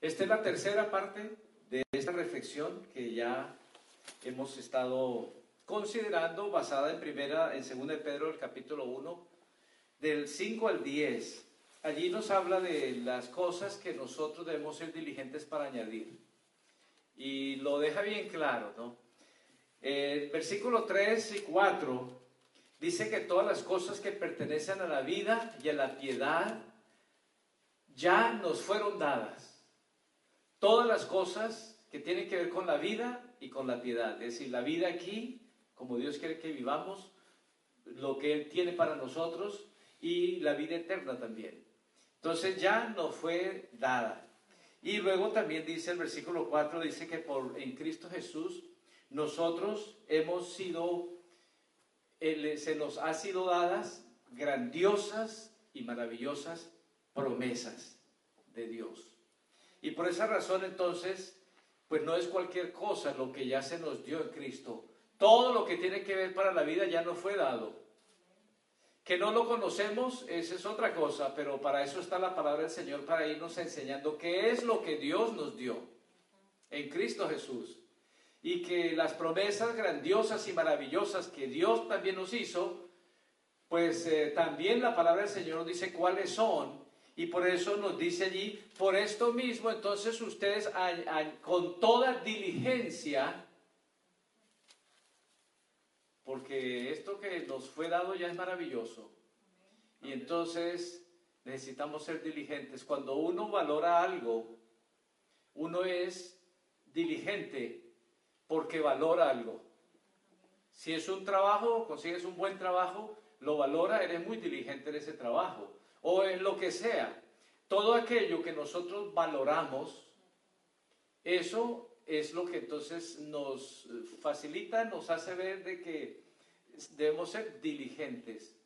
Esta es la tercera parte de esta reflexión que ya hemos estado considerando basada en primera en segunda de Pedro el capítulo 1 del 5 al 10. Allí nos habla de las cosas que nosotros debemos ser diligentes para añadir. Y lo deja bien claro, ¿no? El versículo 3 y 4 dice que todas las cosas que pertenecen a la vida y a la piedad ya nos fueron dadas. Todas las cosas que tienen que ver con la vida y con la piedad. Es decir, la vida aquí, como Dios quiere que vivamos, lo que Él tiene para nosotros y la vida eterna también. Entonces ya nos fue dada. Y luego también dice el versículo 4, dice que por, en Cristo Jesús nosotros hemos sido, se nos ha sido dadas grandiosas y maravillosas promesas de Dios. Y por esa razón entonces, pues no es cualquier cosa lo que ya se nos dio en Cristo. Todo lo que tiene que ver para la vida ya nos fue dado. Que no lo conocemos, esa es otra cosa, pero para eso está la palabra del Señor, para irnos enseñando qué es lo que Dios nos dio en Cristo Jesús. Y que las promesas grandiosas y maravillosas que Dios también nos hizo, pues eh, también la palabra del Señor nos dice cuáles son y por eso nos dice allí, por esto mismo, entonces ustedes con toda diligencia, porque esto que nos fue dado ya es maravilloso. Y entonces necesitamos ser diligentes. Cuando uno valora algo, uno es diligente porque valora algo. Si es un trabajo, consigues un buen trabajo, lo valora, eres muy diligente en ese trabajo o en lo que sea. Todo aquello que nosotros valoramos, eso es lo que entonces nos facilita, nos hace ver de que debemos ser diligentes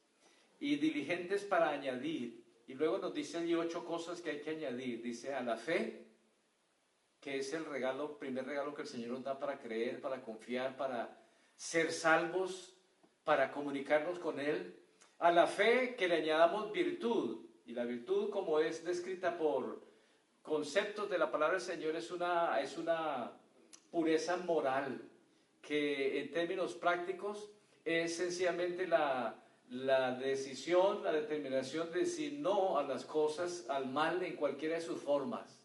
y diligentes para añadir. Y luego nos dice allí ocho cosas que hay que añadir. Dice a la fe, que es el regalo, primer regalo que el Señor nos da para creer, para confiar, para ser salvos, para comunicarnos con Él a la fe que le añadamos virtud. Y la virtud, como es descrita por conceptos de la palabra del Señor, es una, es una pureza moral, que en términos prácticos es sencillamente la, decisión, la determinación de decir no a las cosas, al mal en cualquiera de sus formas,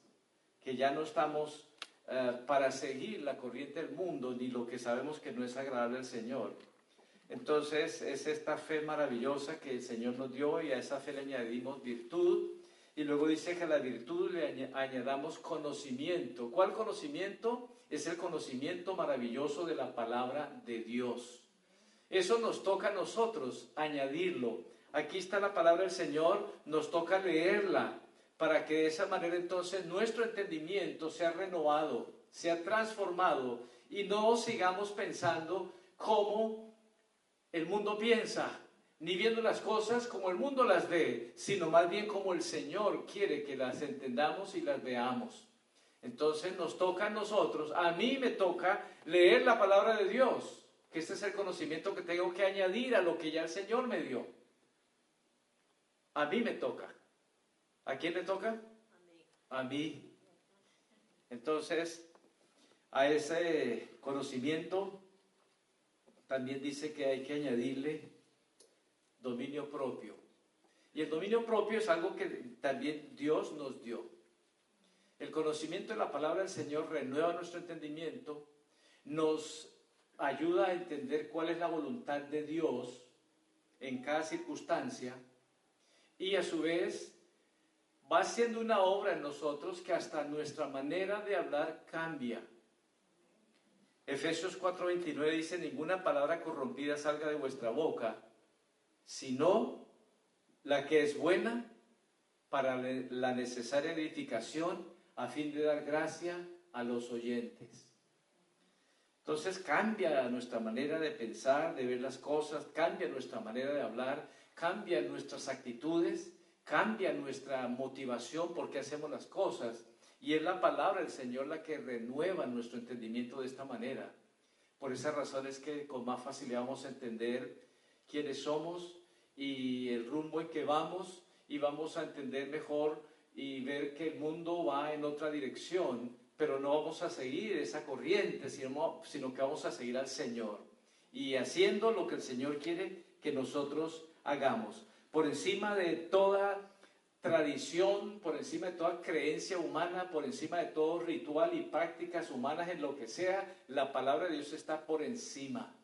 que ya no estamos eh, para seguir la corriente del mundo ni lo que sabemos que no es agradable al Señor. Entonces es esta fe maravillosa que el Señor nos dio y a esa fe le añadimos virtud. Y luego dice que a la virtud le añadamos conocimiento. ¿Cuál conocimiento? Es el conocimiento maravilloso de la palabra de Dios. Eso nos toca a nosotros añadirlo. Aquí está la palabra del Señor, nos toca leerla para que de esa manera entonces nuestro entendimiento sea renovado, sea transformado y no sigamos pensando cómo el mundo piensa, ni viendo las cosas como el mundo las ve, sino más bien como el Señor quiere que las entendamos y las veamos. Entonces nos toca a nosotros, a mí me toca leer la palabra de Dios, que este es el conocimiento que tengo que añadir a lo que ya el Señor me dio. A mí me toca. ¿A quién le toca? A mí. Entonces, a ese conocimiento también dice que hay que añadirle dominio propio. Y el dominio propio es algo que también Dios nos dio. El conocimiento de la palabra del Señor renueva nuestro entendimiento, nos ayuda a entender cuál es la voluntad de Dios en cada circunstancia y a su vez va siendo una obra en nosotros que hasta nuestra manera de hablar cambia. Efesios 4:29 dice, ninguna palabra corrompida salga de vuestra boca, sino la que es buena para la necesaria edificación a fin de dar gracia a los oyentes. Entonces cambia nuestra manera de pensar, de ver las cosas, cambia nuestra manera de hablar, cambia nuestras actitudes, cambia nuestra motivación por qué hacemos las cosas y es la palabra del Señor la que renueva nuestro entendimiento de esta manera. Por esa razón es que con más facilidad vamos a entender quiénes somos y el rumbo en que vamos y vamos a entender mejor y ver que el mundo va en otra dirección, pero no vamos a seguir esa corriente, sino, que vamos a seguir al Señor y haciendo lo que el Señor quiere que nosotros hagamos. Por encima de toda tradición, por encima de toda creencia humana, por encima de todo ritual y prácticas humanas en lo que sea, la palabra de Dios está por encima.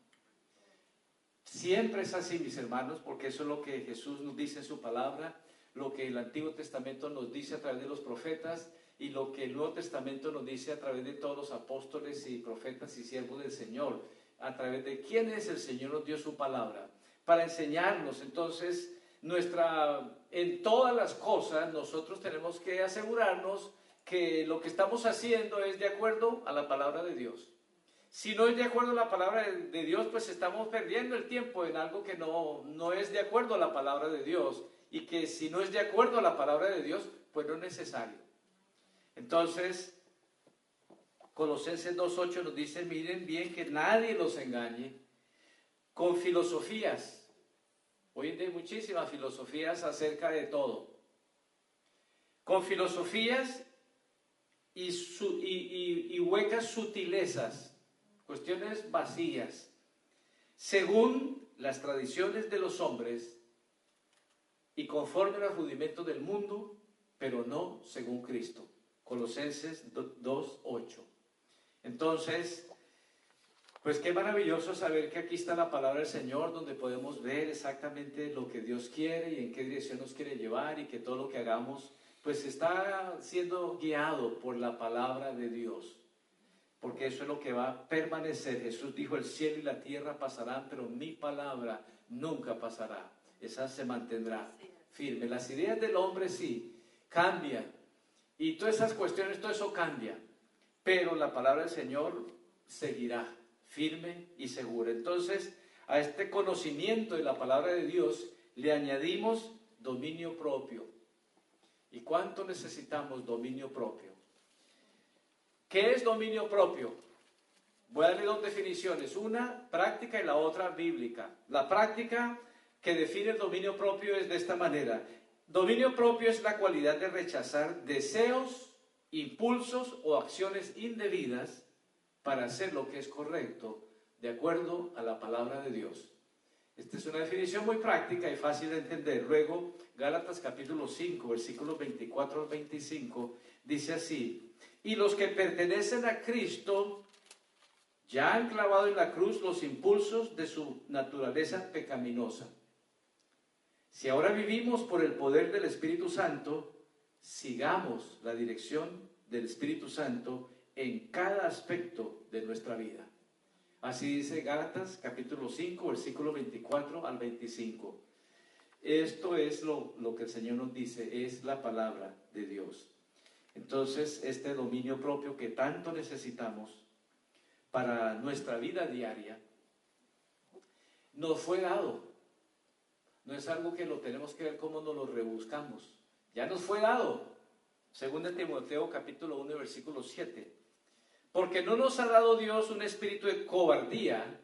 Siempre es así, mis hermanos, porque eso es lo que Jesús nos dice en su palabra, lo que el Antiguo Testamento nos dice a través de los profetas y lo que el Nuevo Testamento nos dice a través de todos los apóstoles y profetas y siervos del Señor, a través de quién es el Señor nos dio su palabra, para enseñarnos entonces nuestra, en todas las cosas nosotros tenemos que asegurarnos que lo que estamos haciendo es de acuerdo a la palabra de Dios. Si no es de acuerdo a la palabra de Dios, pues estamos perdiendo el tiempo en algo que no, no es de acuerdo a la palabra de Dios. Y que si no es de acuerdo a la palabra de Dios, pues no es necesario. Entonces, Colosenses 2.8 nos dice, miren bien que nadie los engañe con filosofías Hoy en día hay muchísimas filosofías acerca de todo. Con filosofías y, huecas sutilezas, cuestiones vacías, según las tradiciones de los hombres y conforme al rudimentos del mundo, pero no según Cristo. Colosenses 2.8. Entonces, pues qué maravilloso saber que aquí está la palabra del Señor, donde podemos ver exactamente lo que Dios quiere y en qué dirección nos quiere llevar y que todo lo que hagamos, pues está siendo guiado por la palabra de Dios. Porque eso es lo que va a permanecer. Jesús dijo, el cielo y la tierra pasarán, pero mi palabra nunca pasará. Esa se mantendrá firme. Las ideas del hombre sí cambian. Y todas esas cuestiones, todo eso cambia. Pero la palabra del Señor seguirá firme y segura. Entonces, a este conocimiento de la palabra de Dios le añadimos dominio propio. ¿Y cuánto necesitamos dominio propio? ¿Qué es dominio propio? Voy a darle dos definiciones, una práctica y la otra bíblica. La práctica que define el dominio propio es de esta manera. Dominio propio es la cualidad de rechazar deseos, impulsos o acciones indebidas para hacer lo que es correcto de acuerdo a la palabra de Dios. Esta es una definición muy práctica y fácil de entender. Luego, Gálatas capítulo 5, versículos 24 al 25, dice así, y los que pertenecen a Cristo ya han clavado en la cruz los impulsos de su naturaleza pecaminosa. Si ahora vivimos por el poder del Espíritu Santo, sigamos la dirección del Espíritu Santo en cada aspecto de nuestra vida. Así dice Gálatas capítulo 5, versículo 24 al 25. Esto es lo, lo que el Señor nos dice, es la palabra de Dios. Entonces, este dominio propio que tanto necesitamos para nuestra vida diaria, nos fue dado. No es algo que lo tenemos que ver cómo nos lo rebuscamos. Ya nos fue dado. Según Timoteo capítulo 1, versículo 7. Porque no nos ha dado Dios un espíritu de cobardía,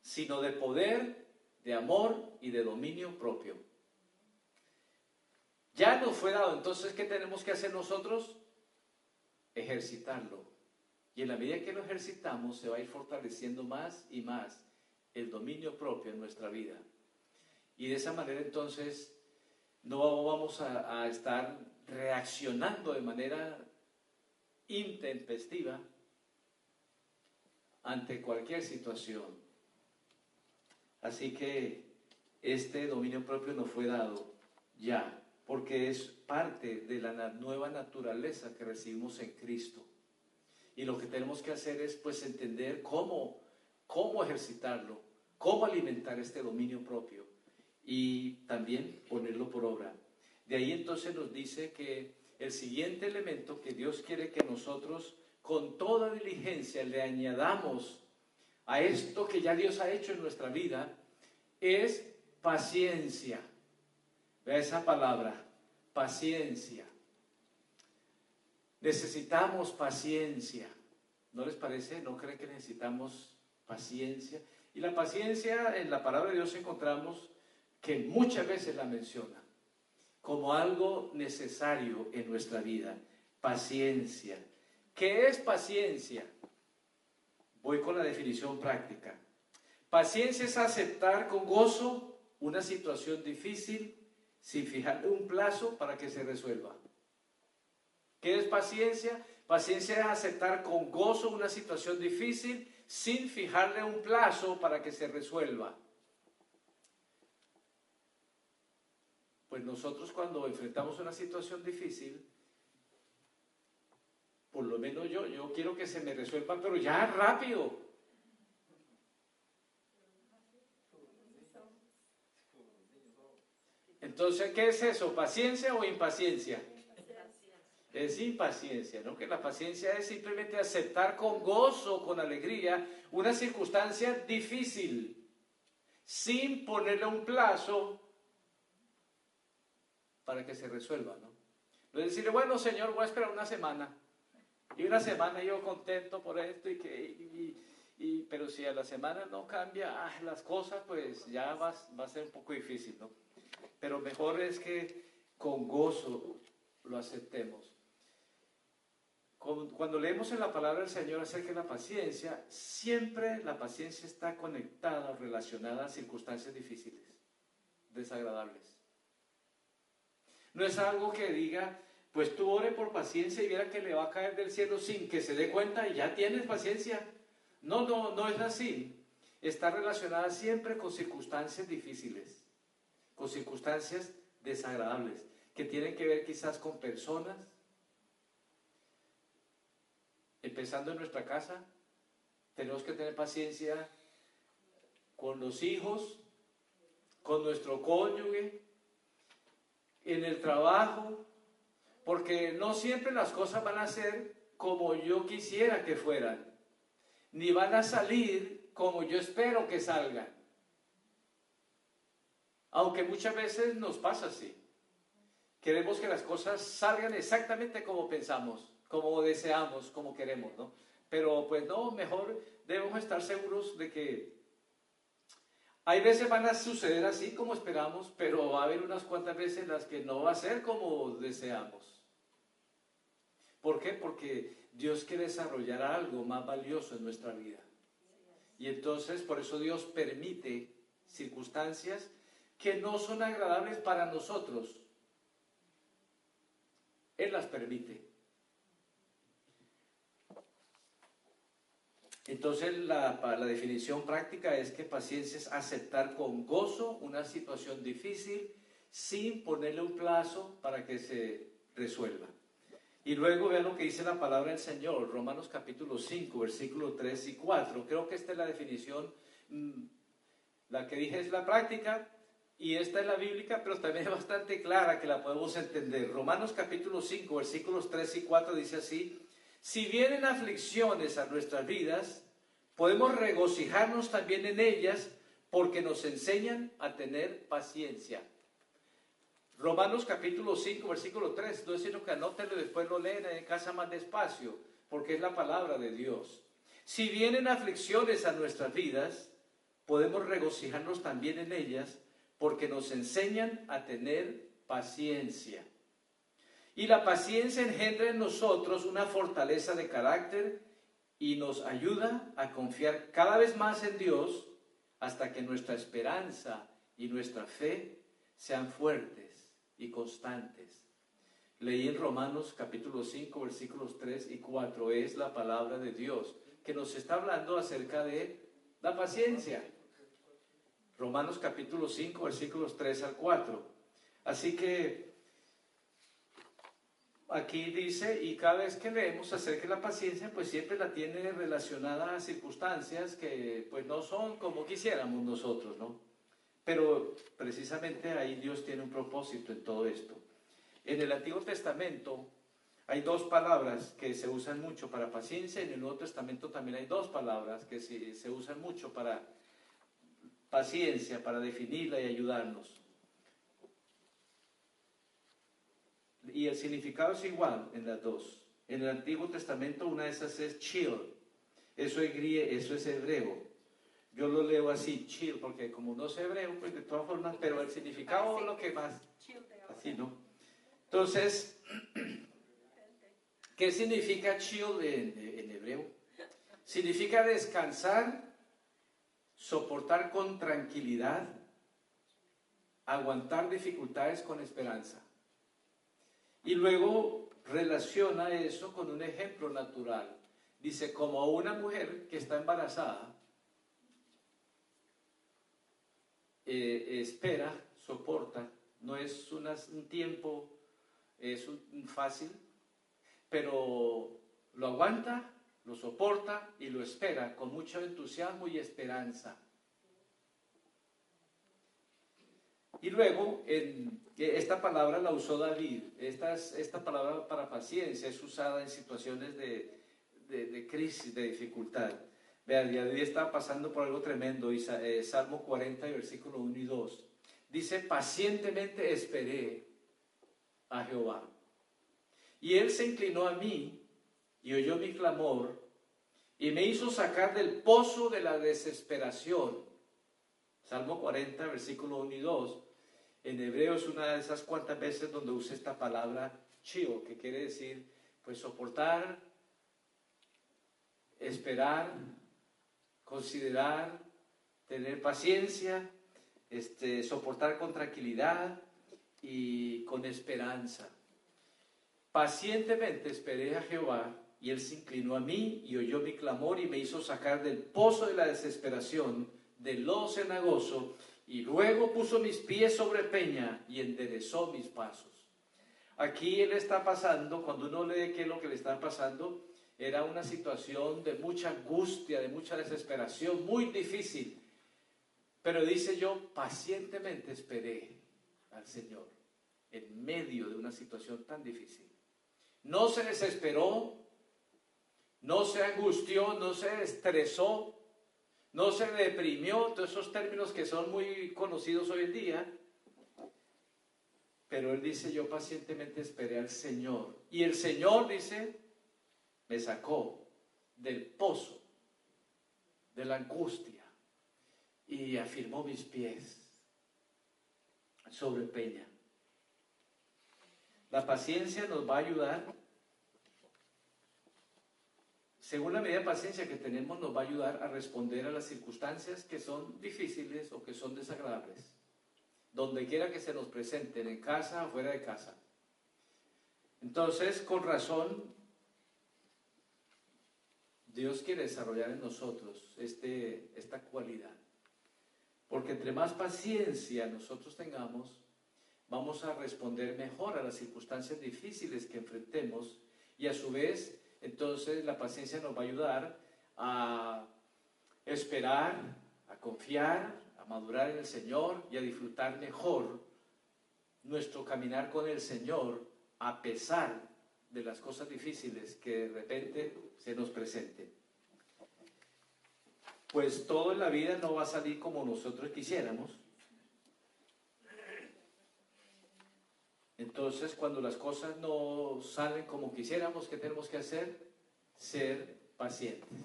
sino de poder, de amor y de dominio propio. Ya nos fue dado, entonces, ¿qué tenemos que hacer nosotros? Ejercitarlo. Y en la medida que lo ejercitamos, se va a ir fortaleciendo más y más el dominio propio en nuestra vida. Y de esa manera, entonces, no vamos a, a estar reaccionando de manera intempestiva, ante cualquier situación. Así que este dominio propio nos fue dado ya, porque es parte de la nueva naturaleza que recibimos en Cristo. Y lo que tenemos que hacer es pues entender cómo, cómo ejercitarlo, cómo alimentar este dominio propio y también ponerlo por obra. De ahí entonces nos dice que el siguiente elemento que Dios quiere que nosotros con toda diligencia le añadamos a esto que ya Dios ha hecho en nuestra vida es paciencia. Vea esa palabra, paciencia. Necesitamos paciencia. ¿No les parece? ¿No creen que necesitamos paciencia? Y la paciencia en la palabra de Dios encontramos que muchas veces la menciona. como algo necesario en nuestra vida. Paciencia. ¿Qué es paciencia? Voy con la definición práctica. Paciencia es aceptar con gozo una situación difícil sin fijarle un plazo para que se resuelva. ¿Qué es paciencia? Paciencia es aceptar con gozo una situación difícil sin fijarle un plazo para que se resuelva. Pues nosotros cuando enfrentamos una situación difícil, por lo menos yo, yo quiero que se me resuelva, pero ya rápido. Entonces, ¿qué es eso? ¿Paciencia o impaciencia? Es impaciencia, ¿no? Que la paciencia es simplemente aceptar con gozo, con alegría, una circunstancia difícil, sin ponerle un plazo para que se resuelva, ¿no? No decirle, bueno, Señor, voy a esperar una semana. Y una semana yo contento por esto y que... Y, pero si a la semana no cambia ah, las cosas, pues ya va, va a ser un poco difícil, ¿no? Pero mejor es que con gozo lo aceptemos. Cuando leemos en la palabra del Señor acerca de la paciencia, siempre la paciencia está conectada o relacionada a circunstancias difíciles, desagradables. No es algo que diga, pues tú ore por paciencia y viera que le va a caer del cielo sin que se dé cuenta y ya tienes paciencia. No, no, no es así. Está relacionada siempre con circunstancias difíciles, con circunstancias desagradables, que tienen que ver quizás con personas, empezando en nuestra casa, tenemos que tener paciencia con los hijos, con nuestro cónyuge, en el trabajo, porque no siempre las cosas van a ser como yo quisiera que fueran, ni van a salir como yo espero que salgan. Aunque muchas veces nos pasa así. Queremos que las cosas salgan exactamente como pensamos, como deseamos, como queremos, ¿no? Pero pues no, mejor debemos estar seguros de que hay veces van a suceder así como esperamos, pero va a haber unas cuantas veces las que no va a ser como deseamos. ¿Por qué? Porque Dios quiere desarrollar algo más valioso en nuestra vida. Y entonces por eso Dios permite circunstancias que no son agradables para nosotros. Él las permite. Entonces la, la, definición práctica es que paciencia es aceptar con gozo una situación difícil sin ponerle un plazo para que se resuelva. Y luego vean lo que dice la palabra del Señor, Romanos capítulo 5, versículos 3 y 4. Creo que esta es la definición, mm, la que dije es la práctica y esta es la bíblica, pero también es bastante clara que la podemos entender. Romanos capítulo 5, versículos 3 y 4 dice así, si vienen aflicciones a nuestras vidas, podemos regocijarnos también en ellas porque nos enseñan a tener paciencia. Romanos capítulo 5, versículo 3, no es sino que anótenlo y después lo leen en casa más despacio, porque es la palabra de Dios. Si vienen aflicciones a nuestras vidas, podemos regocijarnos también en ellas porque nos enseñan a tener paciencia. Y la paciencia engendra en nosotros una fortaleza de carácter y nos ayuda a confiar cada vez más en Dios hasta que nuestra esperanza y nuestra fe sean fuertes y constantes. Leí en Romanos capítulo 5 versículos 3 y 4 es la palabra de Dios que nos está hablando acerca de la paciencia. Romanos capítulo 5 versículos 3 al 4. Así que aquí dice, y cada vez que leemos acerca de la paciencia, pues siempre la tiene relacionada a circunstancias que pues no son como quisiéramos nosotros, ¿no? Pero precisamente ahí Dios tiene un propósito en todo esto. En el Antiguo Testamento hay dos palabras que se usan mucho para paciencia, en el Nuevo Testamento también hay dos palabras que se, usan mucho para paciencia, para definirla y ayudarnos. y el significado es igual en las dos. En el Antiguo Testamento una de esas es chill. Eso es, eso es hebreo. Yo lo leo así, chill, porque como no sé hebreo, pues de todas formas, pero el significado es lo que más... Sí, ¿no? Entonces, ¿qué significa chill en, hebreo? Significa descansar, soportar con tranquilidad, aguantar dificultades con esperanza. Y luego relaciona eso con un ejemplo natural. Dice, como una mujer que está embarazada, eh, espera, soporta, no es un tiempo, es un, fácil, pero lo aguanta, lo soporta y lo espera con mucho entusiasmo y esperanza. Y luego, en, esta palabra la usó David. Esta, esta palabra para paciencia es usada en situaciones de, de, crisis, de dificultad. Vean, David estaba pasando por algo tremendo. Y, eh, Salmo 40, versículo 1 y 2. Dice, pacientemente esperé a Jehová. Y él se inclinó a mí y oyó mi clamor y me hizo sacar del pozo de la desesperación. Salmo 40, versículo 1 y 2. En hebreo es una de esas cuantas veces donde usa esta palabra chio, que quiere decir, pues soportar, esperar, considerar, tener paciencia, este, soportar con tranquilidad y con esperanza. Pacientemente esperé a Jehová y él se inclinó a mí y oyó mi clamor y me hizo sacar del pozo de la desesperación, del lodo cenagoso y luego puso mis pies sobre peña y enderezó mis pasos. Aquí él está pasando, cuando uno lee qué es lo que le está pasando, era una situación de mucha angustia, de mucha desesperación, muy difícil. Pero dice yo, pacientemente esperé al Señor en medio de una situación tan difícil. No se desesperó, no se angustió, no se estresó, no se deprimió, todos esos términos que son muy conocidos hoy en día. Pero él dice, yo pacientemente esperé al Señor. Y el Señor dice, me sacó del pozo, de la angustia, y afirmó mis pies sobre peña. La paciencia nos va a ayudar según la medida de paciencia que tenemos, nos va a ayudar a responder a las circunstancias que son difíciles o que son desagradables, donde quiera que se nos presenten, en casa o fuera de casa. Entonces, con razón, Dios quiere desarrollar en nosotros este, esta cualidad. Porque entre más paciencia nosotros tengamos, vamos a responder mejor a las circunstancias difíciles que enfrentemos y a su vez entonces la paciencia nos va a ayudar a esperar, a confiar, a madurar en el Señor y a disfrutar mejor nuestro caminar con el Señor a pesar de las cosas difíciles que de repente se nos presenten. Pues todo en la vida no va a salir como nosotros quisiéramos. Entonces, cuando las cosas no salen como quisiéramos, ¿qué tenemos que hacer? Ser pacientes.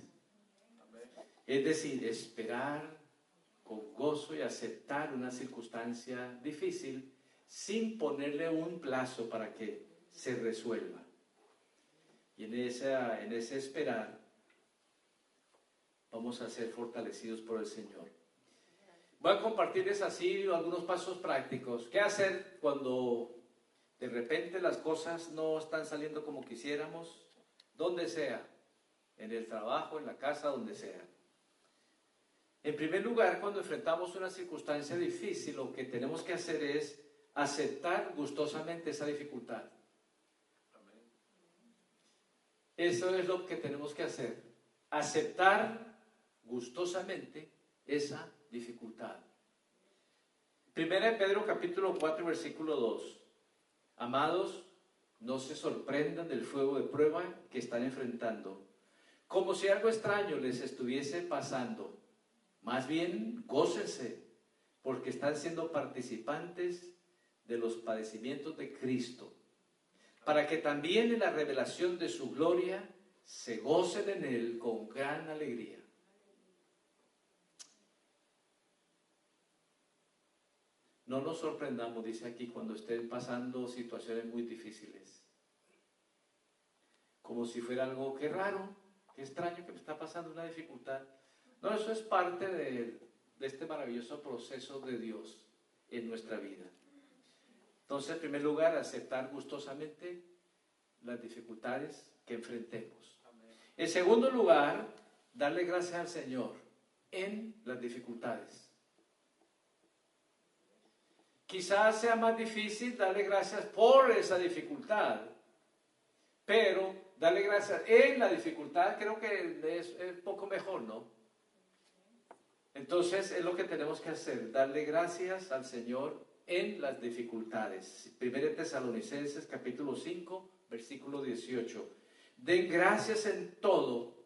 Es decir, esperar con gozo y aceptar una circunstancia difícil sin ponerle un plazo para que se resuelva. Y en, esa, en ese esperar vamos a ser fortalecidos por el Señor. Voy a compartirles así algunos pasos prácticos. ¿Qué hacer cuando de repente las cosas no están saliendo como quisiéramos, donde sea, en el trabajo, en la casa, donde sea. En primer lugar, cuando enfrentamos una circunstancia difícil, lo que tenemos que hacer es aceptar gustosamente esa dificultad. Eso es lo que tenemos que hacer. Aceptar gustosamente esa dificultad. Primera de Pedro capítulo 4 versículo 2. Amados, no se sorprendan del fuego de prueba que están enfrentando, como si algo extraño les estuviese pasando. Más bien, gócense, porque están siendo participantes de los padecimientos de Cristo, para que también en la revelación de su gloria se gocen en Él con gran alegría. no nos sorprendamos, dice aquí, cuando estén pasando situaciones muy difíciles. Como si fuera algo que raro, que extraño que me está pasando una dificultad. No, eso es parte de, de este maravilloso proceso de Dios en nuestra vida. Entonces, en primer lugar, aceptar gustosamente las dificultades que enfrentemos. En segundo lugar, darle gracias al Señor en las dificultades. Quizás sea más difícil darle gracias por esa dificultad, pero darle gracias en la dificultad creo que es, es poco mejor, ¿no? Entonces es lo que tenemos que hacer, darle gracias al Señor en las dificultades. Primero Tesalonicenses capítulo 5, versículo 18. Den gracias en todo,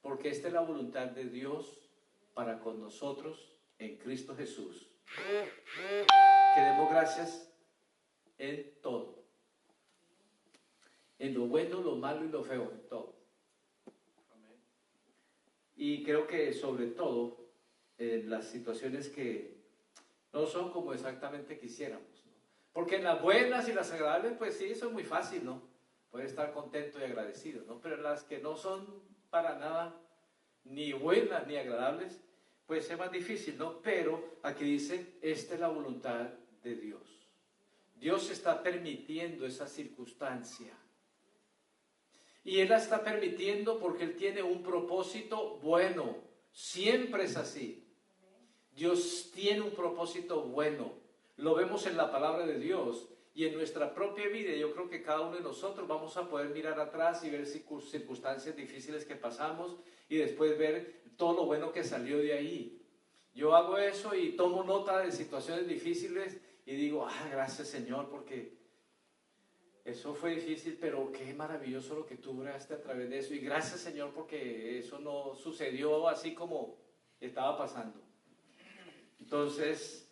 porque esta es la voluntad de Dios para con nosotros en Cristo Jesús. Que demos gracias en todo. En lo bueno, lo malo y lo feo, en todo. Y creo que sobre todo en las situaciones que no son como exactamente quisiéramos. Porque en las buenas y las agradables, pues sí, eso es muy fácil, ¿no? Puede estar contento y agradecido, ¿no? Pero las que no son para nada ni buenas ni agradables, pues es más difícil, ¿no? Pero aquí dice, esta es la voluntad de Dios. Dios está permitiendo esa circunstancia. Y Él la está permitiendo porque Él tiene un propósito bueno. Siempre es así. Dios tiene un propósito bueno. Lo vemos en la palabra de Dios y en nuestra propia vida. Yo creo que cada uno de nosotros vamos a poder mirar atrás y ver circunstancias difíciles que pasamos y después ver todo lo bueno que salió de ahí. Yo hago eso y tomo nota de situaciones difíciles y digo, ah, gracias Señor, porque eso fue difícil, pero qué maravilloso lo que tú a través de eso. Y gracias Señor, porque eso no sucedió así como estaba pasando. Entonces,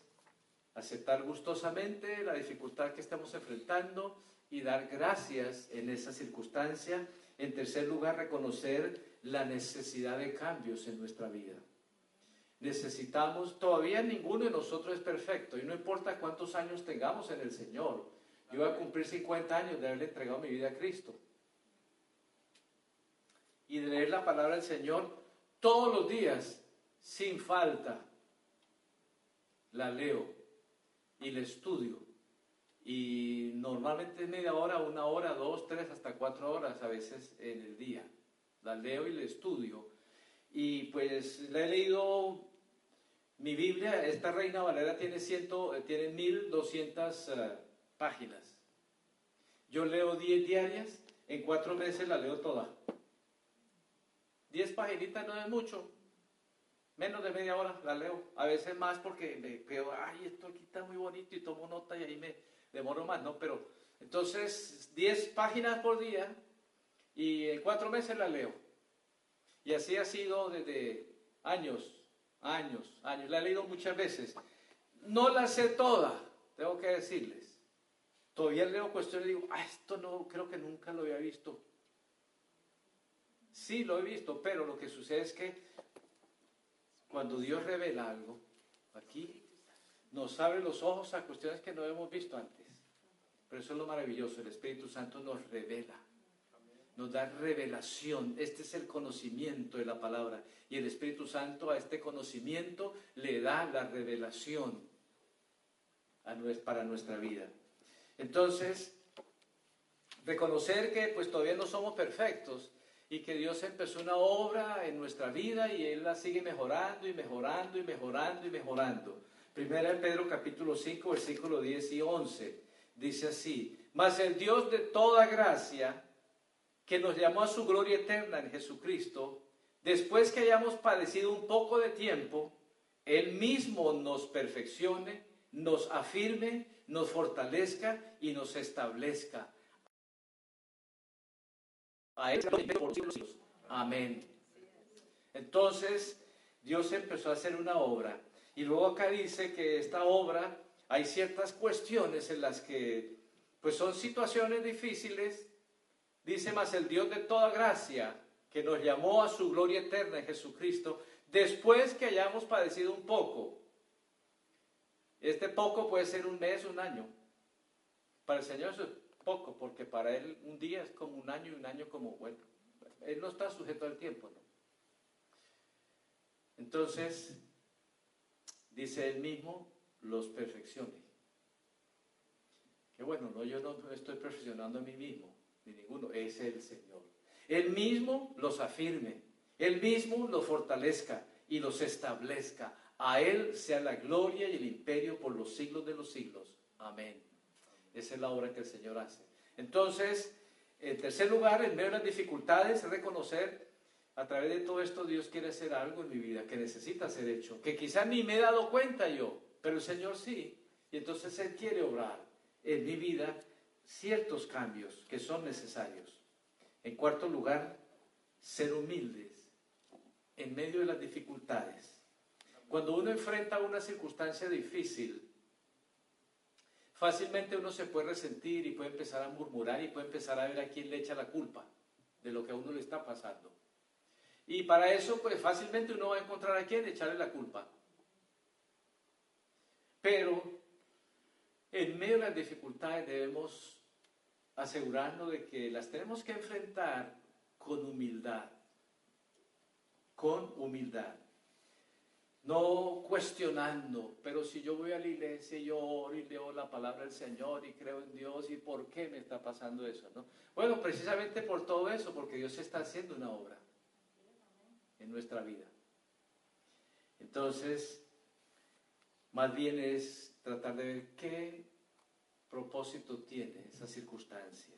aceptar gustosamente la dificultad que estamos enfrentando y dar gracias en esa circunstancia. En tercer lugar, reconocer la necesidad de cambios en nuestra vida. Necesitamos, todavía ninguno de nosotros es perfecto y no importa cuántos años tengamos en el Señor. Yo voy a cumplir 50 años de haberle entregado mi vida a Cristo. Y de leer la palabra del Señor todos los días, sin falta la leo y la estudio. Y normalmente media hora, una hora, dos, tres, hasta cuatro horas a veces en el día. La leo y la estudio. Y pues la he leído, mi Biblia, esta Reina Valera tiene, ciento, tiene 1200 uh, páginas. Yo leo 10 diarias, en cuatro meses la leo toda. 10 paginitas no es mucho, Menos de media hora la leo, a veces más porque me veo, ay, esto aquí está muy bonito y tomo nota y ahí me demoro más, ¿no? Pero entonces 10 páginas por día y en cuatro meses la leo. Y así ha sido desde años, años, años. La he leído muchas veces. No la sé toda, tengo que decirles. Todavía leo cuestiones y digo, ah, esto no, creo que nunca lo había visto. Sí, lo he visto, pero lo que sucede es que cuando Dios revela algo, aquí nos abre los ojos a cuestiones que no hemos visto antes. Pero eso es lo maravilloso, el Espíritu Santo nos revela, nos da revelación. Este es el conocimiento de la palabra. Y el Espíritu Santo a este conocimiento le da la revelación para nuestra vida. Entonces, reconocer que pues todavía no somos perfectos, y que Dios empezó una obra en nuestra vida y Él la sigue mejorando y mejorando y mejorando y mejorando. Primera en Pedro capítulo 5, versículo 10 y 11. Dice así, mas el Dios de toda gracia, que nos llamó a su gloria eterna en Jesucristo, después que hayamos padecido un poco de tiempo, Él mismo nos perfeccione, nos afirme, nos fortalezca y nos establezca. A él por siglos. Amén. Entonces, Dios empezó a hacer una obra. Y luego acá dice que esta obra, hay ciertas cuestiones en las que, pues son situaciones difíciles. Dice más el Dios de toda gracia, que nos llamó a su gloria eterna en Jesucristo, después que hayamos padecido un poco. Este poco puede ser un mes, un año. Para el Señor poco, porque para Él un día es como un año y un año como, bueno, Él no está sujeto al tiempo, ¿no? Entonces, dice Él mismo, los perfeccione. Que bueno, no, yo no estoy perfeccionando a mí mismo, ni ninguno, es el Señor. Él mismo los afirme, Él mismo los fortalezca y los establezca. A Él sea la gloria y el imperio por los siglos de los siglos. Amén. Esa es la obra que el Señor hace. Entonces, en tercer lugar, en medio de las dificultades, es reconocer a través de todo esto Dios quiere hacer algo en mi vida que necesita ser hecho, que quizás ni me he dado cuenta yo, pero el Señor sí. Y entonces Él quiere obrar en mi vida ciertos cambios que son necesarios. En cuarto lugar, ser humildes en medio de las dificultades. Cuando uno enfrenta una circunstancia difícil, fácilmente uno se puede resentir y puede empezar a murmurar y puede empezar a ver a quién le echa la culpa de lo que a uno le está pasando. Y para eso, pues fácilmente uno va a encontrar a quién echarle la culpa. Pero en medio de las dificultades debemos asegurarnos de que las tenemos que enfrentar con humildad. Con humildad. No cuestionando, pero si yo voy a la iglesia y yo oro y leo la palabra del Señor y creo en Dios, ¿y por qué me está pasando eso? ¿no? Bueno, precisamente por todo eso, porque Dios está haciendo una obra en nuestra vida. Entonces, más bien es tratar de ver qué propósito tiene esa circunstancia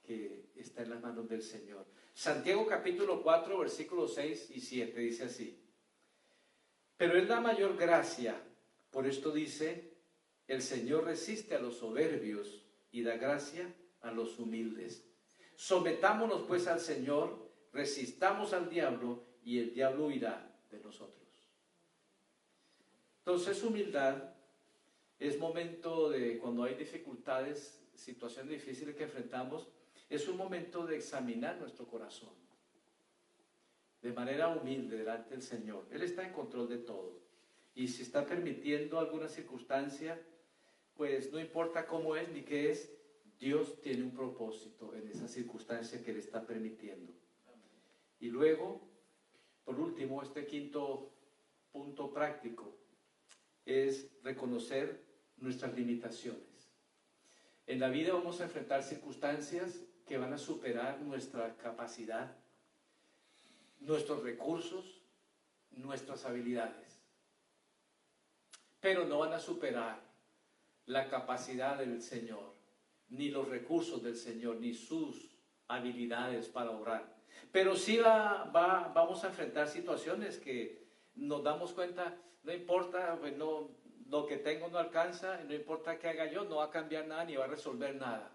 que está en las manos del Señor. Santiago capítulo 4, versículos 6 y 7 dice así. Pero Él da mayor gracia. Por esto dice, el Señor resiste a los soberbios y da gracia a los humildes. Sometámonos pues al Señor, resistamos al diablo y el diablo huirá de nosotros. Entonces, humildad es momento de, cuando hay dificultades, situaciones difíciles que enfrentamos, es un momento de examinar nuestro corazón de manera humilde delante del Señor. Él está en control de todo. Y si está permitiendo alguna circunstancia, pues no importa cómo es ni qué es, Dios tiene un propósito en esa circunstancia que Él está permitiendo. Y luego, por último, este quinto punto práctico es reconocer nuestras limitaciones. En la vida vamos a enfrentar circunstancias que van a superar nuestra capacidad, nuestros recursos, nuestras habilidades, pero no van a superar la capacidad del Señor, ni los recursos del Señor, ni sus habilidades para orar. Pero sí va, vamos a enfrentar situaciones que nos damos cuenta, no importa, pues lo que tengo no alcanza, no importa qué haga yo, no va a cambiar nada ni va a resolver nada.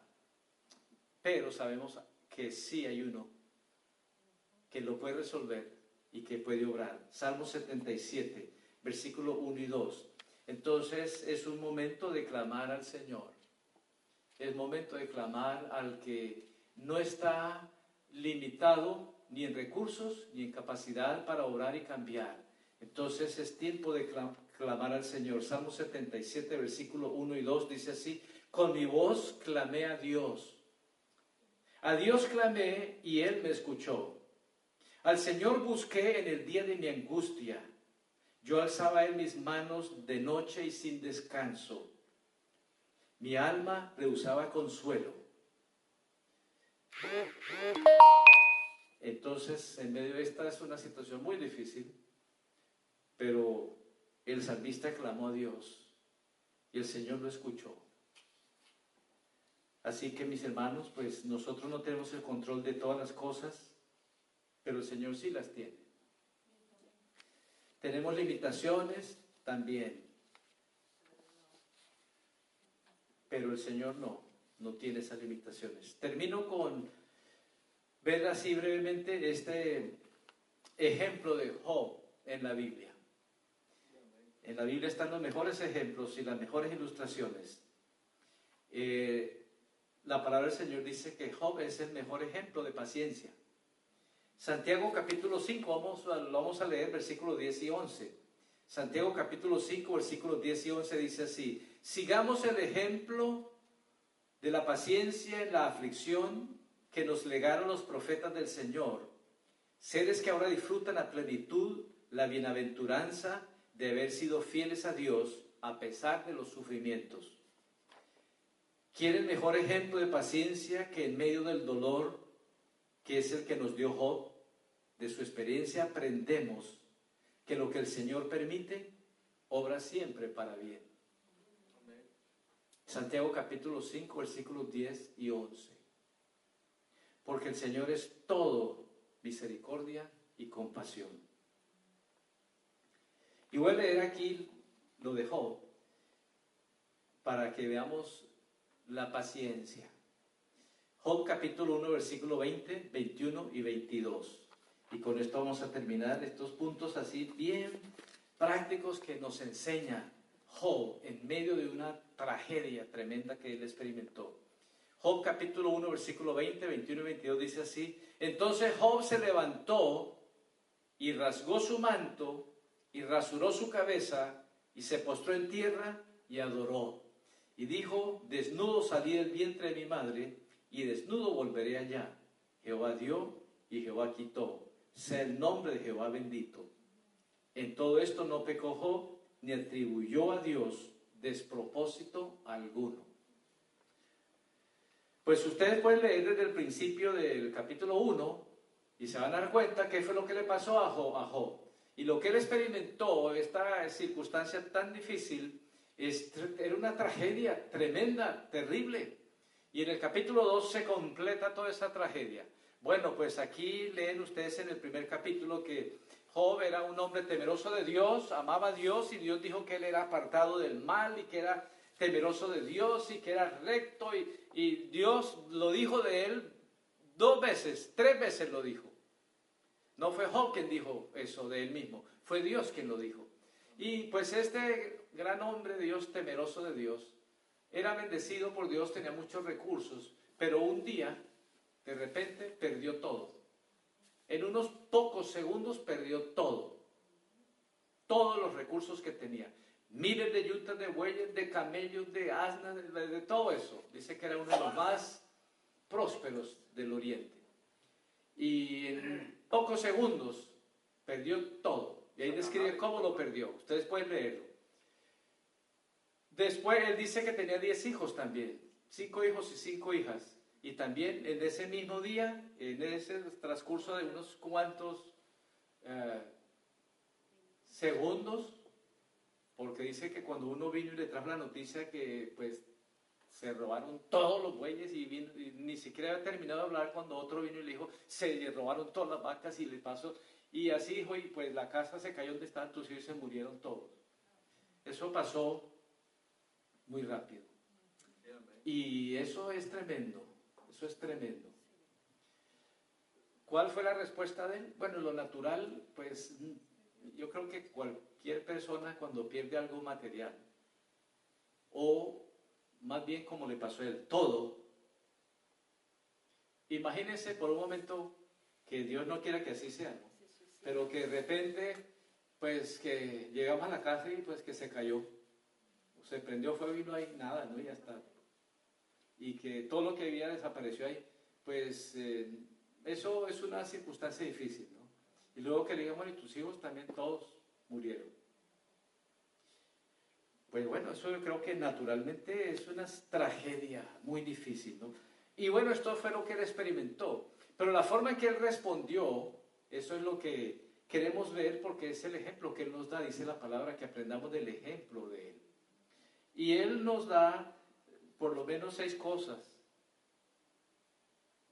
Pero sabemos que sí hay uno que lo puede resolver y que puede obrar. Salmo 77, versículo 1 y 2. Entonces es un momento de clamar al Señor. Es momento de clamar al que no está limitado ni en recursos ni en capacidad para orar y cambiar. Entonces es tiempo de clamar al Señor. Salmo 77, versículo 1 y 2 dice así, con mi voz clamé a Dios. A Dios clamé y Él me escuchó. Al Señor busqué en el día de mi angustia. Yo alzaba en mis manos de noche y sin descanso. Mi alma rehusaba consuelo. Entonces, en medio de esta es una situación muy difícil, pero el salmista clamó a Dios y el Señor lo escuchó. Así que mis hermanos, pues nosotros no tenemos el control de todas las cosas, pero el Señor sí las tiene. Tenemos limitaciones también, pero el Señor no no tiene esas limitaciones. Termino con ver así brevemente este ejemplo de Job en la Biblia. En la Biblia están los mejores ejemplos y las mejores ilustraciones. Eh, la palabra del Señor dice que Job es el mejor ejemplo de paciencia. Santiago capítulo 5, vamos lo vamos a leer versículos 10 y 11. Santiago capítulo 5, versículos 10 y 11 dice así, sigamos el ejemplo de la paciencia en la aflicción que nos legaron los profetas del Señor, seres que ahora disfrutan a plenitud la bienaventuranza de haber sido fieles a Dios a pesar de los sufrimientos. ¿Quieren mejor ejemplo de paciencia que en medio del dolor, que es el que nos dio Job? De su experiencia aprendemos que lo que el Señor permite, obra siempre para bien. Santiago capítulo 5, versículos 10 y 11. Porque el Señor es todo misericordia y compasión. Y voy a leer aquí lo de Job para que veamos la paciencia. Job capítulo 1, versículo 20, 21 y 22. Y con esto vamos a terminar estos puntos así bien prácticos que nos enseña Job en medio de una tragedia tremenda que él experimentó. Job capítulo 1, versículo 20, 21 y 22 dice así, entonces Job se levantó y rasgó su manto y rasuró su cabeza y se postró en tierra y adoró. Y dijo, desnudo salí del vientre de mi madre y desnudo volveré allá. Jehová dio y Jehová quitó. Sea el nombre de Jehová bendito. En todo esto no pecó Job ni atribuyó a Dios despropósito alguno. Pues ustedes pueden leer desde el principio del capítulo 1 y se van a dar cuenta qué fue lo que le pasó a Job. Y lo que él experimentó, esta circunstancia tan difícil, era una tragedia tremenda, terrible. Y en el capítulo 2 se completa toda esa tragedia. Bueno, pues aquí leen ustedes en el primer capítulo que Job era un hombre temeroso de Dios, amaba a Dios y Dios dijo que él era apartado del mal y que era temeroso de Dios y que era recto y, Dios lo dijo de él dos veces, tres veces lo dijo. No fue Job quien dijo eso de él mismo, fue Dios quien lo dijo. Y pues este gran hombre, Dios temeroso de Dios, era bendecido por Dios, tenía muchos recursos, pero un día, de repente, perdió todo. En unos pocos segundos perdió todo. Todos los recursos que tenía. Miles de yuntas de bueyes, de camellos, de asnas, de, todo eso. Dice que era uno de los más prósperos del oriente. Y en pocos segundos perdió todo. Y ahí describe cómo lo perdió. Ustedes pueden leerlo. Después él dice que tenía diez hijos también. Cinco hijos y cinco hijas. Y también en ese mismo día, en ese transcurso de unos cuantos eh, segundos, porque dice que cuando uno vino y le trajo la noticia que pues se robaron todos los bueyes y, ni siquiera había terminado de hablar cuando otro vino y le dijo, se le robaron todas las vacas y le pasó, y así dijo, y pues la casa se cayó donde estaban tus hijos y se murieron todos. Eso pasó muy rápido. Y eso es tremendo. Eso es tremendo. ¿Cuál fue la respuesta de él? Bueno, lo natural, pues yo creo que cualquier persona cuando pierde algo material, o más bien como le pasó a él, todo, imagínense por un momento que Dios no quiera que así sea, pero que de repente, pues que llegamos a la casa y pues que se cayó, se prendió fuego y no hay nada, ¿no? Y ya está y que todo lo que había desapareció ahí, pues eh, eso es una circunstancia difícil, ¿no? Y luego que le digamos, y tus hijos también todos murieron. Pues bueno, eso yo creo que naturalmente es una tragedia muy difícil, ¿no? Y bueno, esto fue lo que él experimentó. Pero la forma en que él respondió, eso es lo que queremos ver porque es el ejemplo que él nos da, dice la palabra, que aprendamos del ejemplo de él. Y él nos da por lo menos seis cosas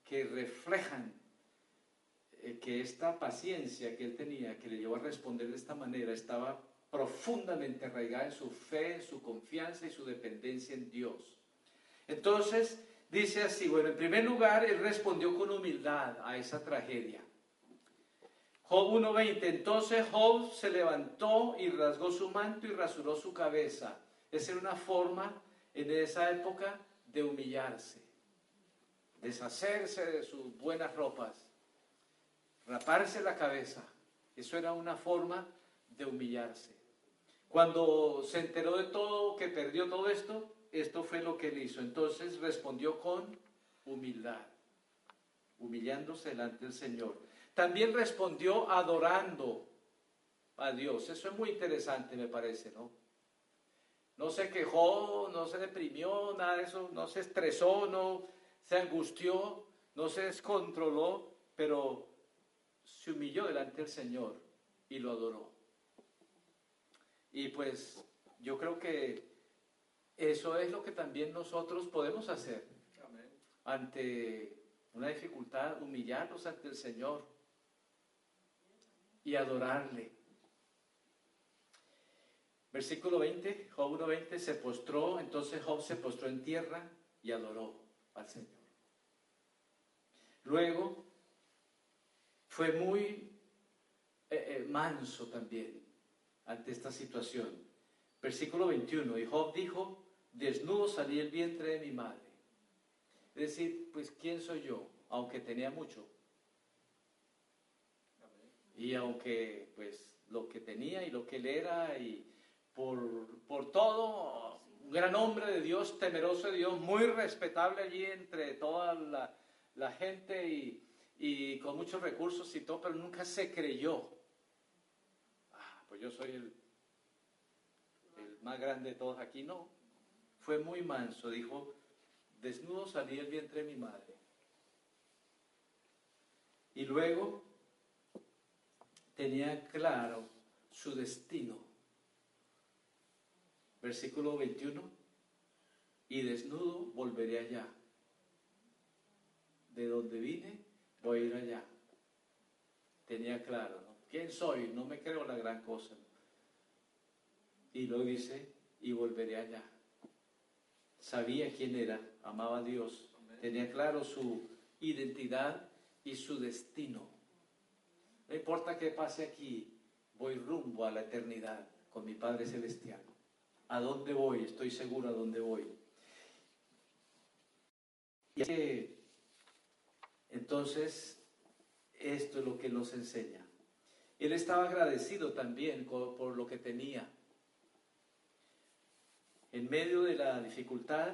que reflejan eh, que esta paciencia que él tenía, que le llevó a responder de esta manera, estaba profundamente arraigada en su fe, en su confianza y su dependencia en Dios. Entonces, dice así, bueno, en primer lugar, él respondió con humildad a esa tragedia. Job 1.20, entonces Job se levantó y rasgó su manto y rasuró su cabeza. Esa era una forma en esa época de humillarse, deshacerse de sus buenas ropas, raparse la cabeza. Eso era una forma de humillarse. Cuando se enteró de todo, que perdió todo esto, esto fue lo que él hizo. Entonces respondió con humildad, humillándose delante del Señor. También respondió adorando a Dios. Eso es muy interesante, me parece, ¿no? No se quejó, no se deprimió, nada de eso, no se estresó, no se angustió, no se descontroló, pero se humilló delante del Señor y lo adoró. Y pues yo creo que eso es lo que también nosotros podemos hacer ante una dificultad, humillarnos ante el Señor y adorarle. Versículo 20, Job 1.20, se postró, entonces Job se postró en tierra y adoró al Señor. Luego fue muy eh, eh, manso también ante esta situación. Versículo 21, y Job dijo, desnudo salí el vientre de mi madre. Es decir, pues ¿quién soy yo? Aunque tenía mucho. Y aunque pues lo que tenía y lo que él era y por, todo, un gran hombre de Dios, temeroso de Dios, muy respetable allí entre toda la, gente y, con muchos recursos y todo, pero nunca se creyó. Ah, pues yo soy el, el más grande de todos aquí, no. Fue muy manso, dijo, desnudo salí el vientre de mi madre. Y luego tenía claro su destino versículo 21, y desnudo volveré allá. De donde vine, voy a ir allá. Tenía claro, ¿no? ¿Quién soy? No me creo la gran cosa. Y luego dice, y volveré allá. Sabía quién era, amaba a Dios, tenía claro su identidad y su destino. No importa qué pase aquí, voy rumbo a la eternidad con mi Padre Celestial a dónde voy, estoy seguro a dónde voy. Y entonces, esto es lo que nos enseña. Él estaba agradecido también por lo que tenía. En medio de la dificultad,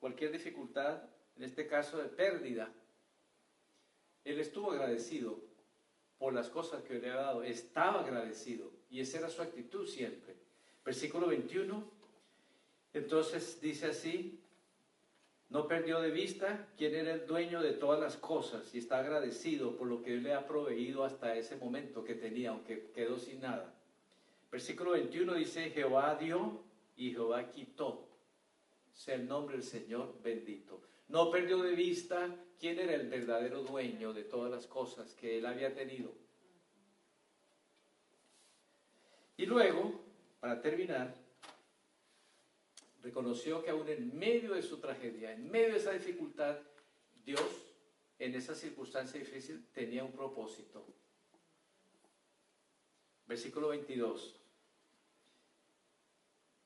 cualquier dificultad, en este caso de pérdida, él estuvo agradecido por las cosas que le había dado. Estaba agradecido y esa era su actitud siempre. Versículo 21. Entonces dice así, no perdió de vista quién era el dueño de todas las cosas y está agradecido por lo que Él le ha proveído hasta ese momento que tenía, aunque quedó sin nada. Versículo 21 dice, Jehová dio y Jehová quitó. Sea el nombre del Señor bendito. No perdió de vista quién era el verdadero dueño de todas las cosas que Él había tenido. Y luego, para terminar, reconoció que aún en medio de su tragedia, en medio de esa dificultad, Dios en esa circunstancia difícil tenía un propósito. Versículo 22.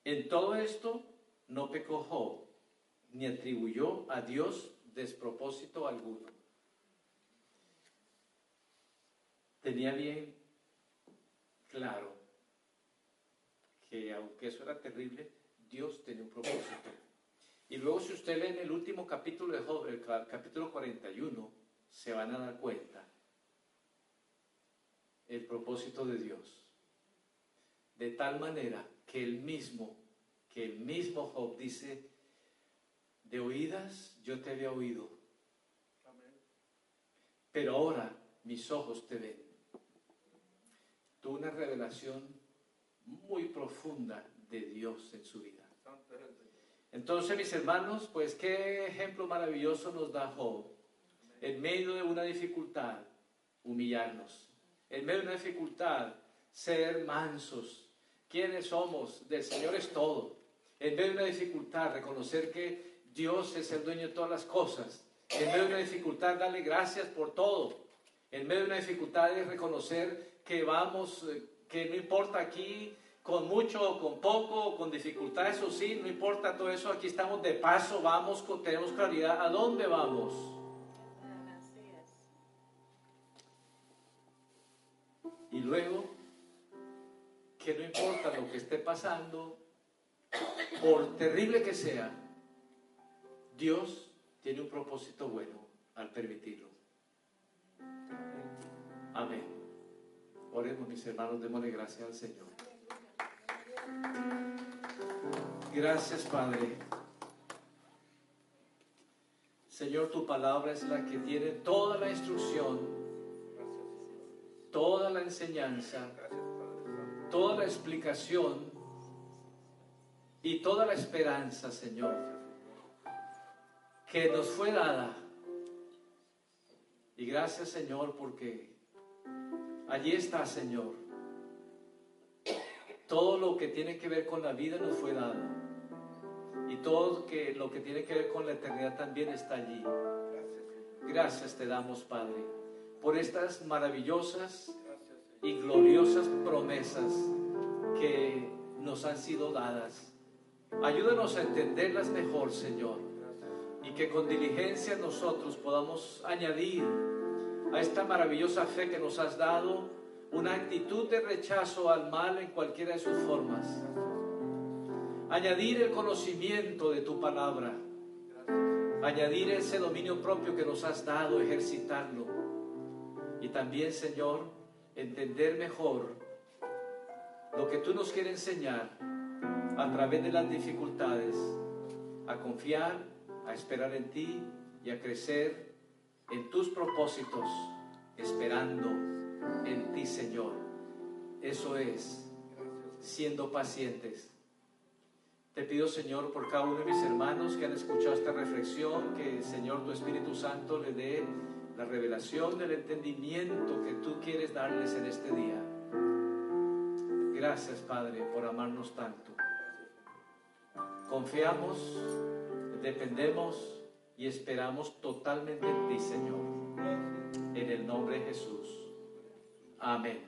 En todo esto no pecó ni atribuyó a Dios despropósito alguno. Tenía bien claro que aunque eso era terrible, Dios tenía un propósito. Y luego si usted lee en el último capítulo de Job, el capítulo 41, se van a dar cuenta el propósito de Dios. De tal manera que el mismo, que el mismo Job dice, de oídas yo te había oído, pero ahora mis ojos te ven. Tuvo una revelación muy profunda de Dios en su vida. Entonces, mis hermanos, pues qué ejemplo maravilloso nos da Job. En medio de una dificultad, humillarnos. En medio de una dificultad, ser mansos. ¿Quiénes somos? Del Señor es todo. En medio de una dificultad, reconocer que Dios es el dueño de todas las cosas. En medio de una dificultad, darle gracias por todo. En medio de una dificultad es reconocer que vamos eh, que no importa aquí con mucho con poco, con dificultad, eso sí, no importa todo eso, aquí estamos de paso, vamos, tenemos claridad, ¿a dónde vamos? Y luego, que no importa lo que esté pasando, por terrible que sea, Dios tiene un propósito bueno al permitirlo. Amén. Oremos mis hermanos, démosle gracias al Señor. Gracias Padre. Señor, tu palabra es la que tiene toda la instrucción, toda la enseñanza, toda la explicación y toda la esperanza, Señor, que nos fue dada. Y gracias, Señor, porque allí está, Señor. Todo lo que tiene que ver con la vida nos fue dado. Y todo que, lo que tiene que ver con la eternidad también está allí. Gracias te damos, Padre, por estas maravillosas y gloriosas promesas que nos han sido dadas Ayúdanos a entenderlas mejor, Señor, y que con diligencia nosotros podamos añadir a esta maravillosa fe que nos has dado una actitud de rechazo al mal en cualquiera de sus formas. Añadir el conocimiento de tu palabra. Añadir ese dominio propio que nos has dado, ejercitarlo. Y también, Señor, entender mejor lo que tú nos quieres enseñar a través de las dificultades, a confiar, a esperar en ti y a crecer en tus propósitos, esperando en ti, Señor. Eso es siendo pacientes. Te pido, Señor, por cada uno de mis hermanos que han escuchado esta reflexión, que, Señor, tu Espíritu Santo le dé la revelación del entendimiento que tú quieres darles en este día. Gracias, Padre, por amarnos tanto. Confiamos, dependemos y esperamos totalmente en ti, Señor. En el nombre de Jesús. Amén.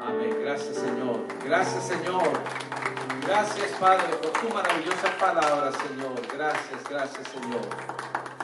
Amén. Gracias, Señor. Gracias, Señor. Gracias, Padre, por tu maravillosa palabra, Señor. Gracias, gracias, Señor.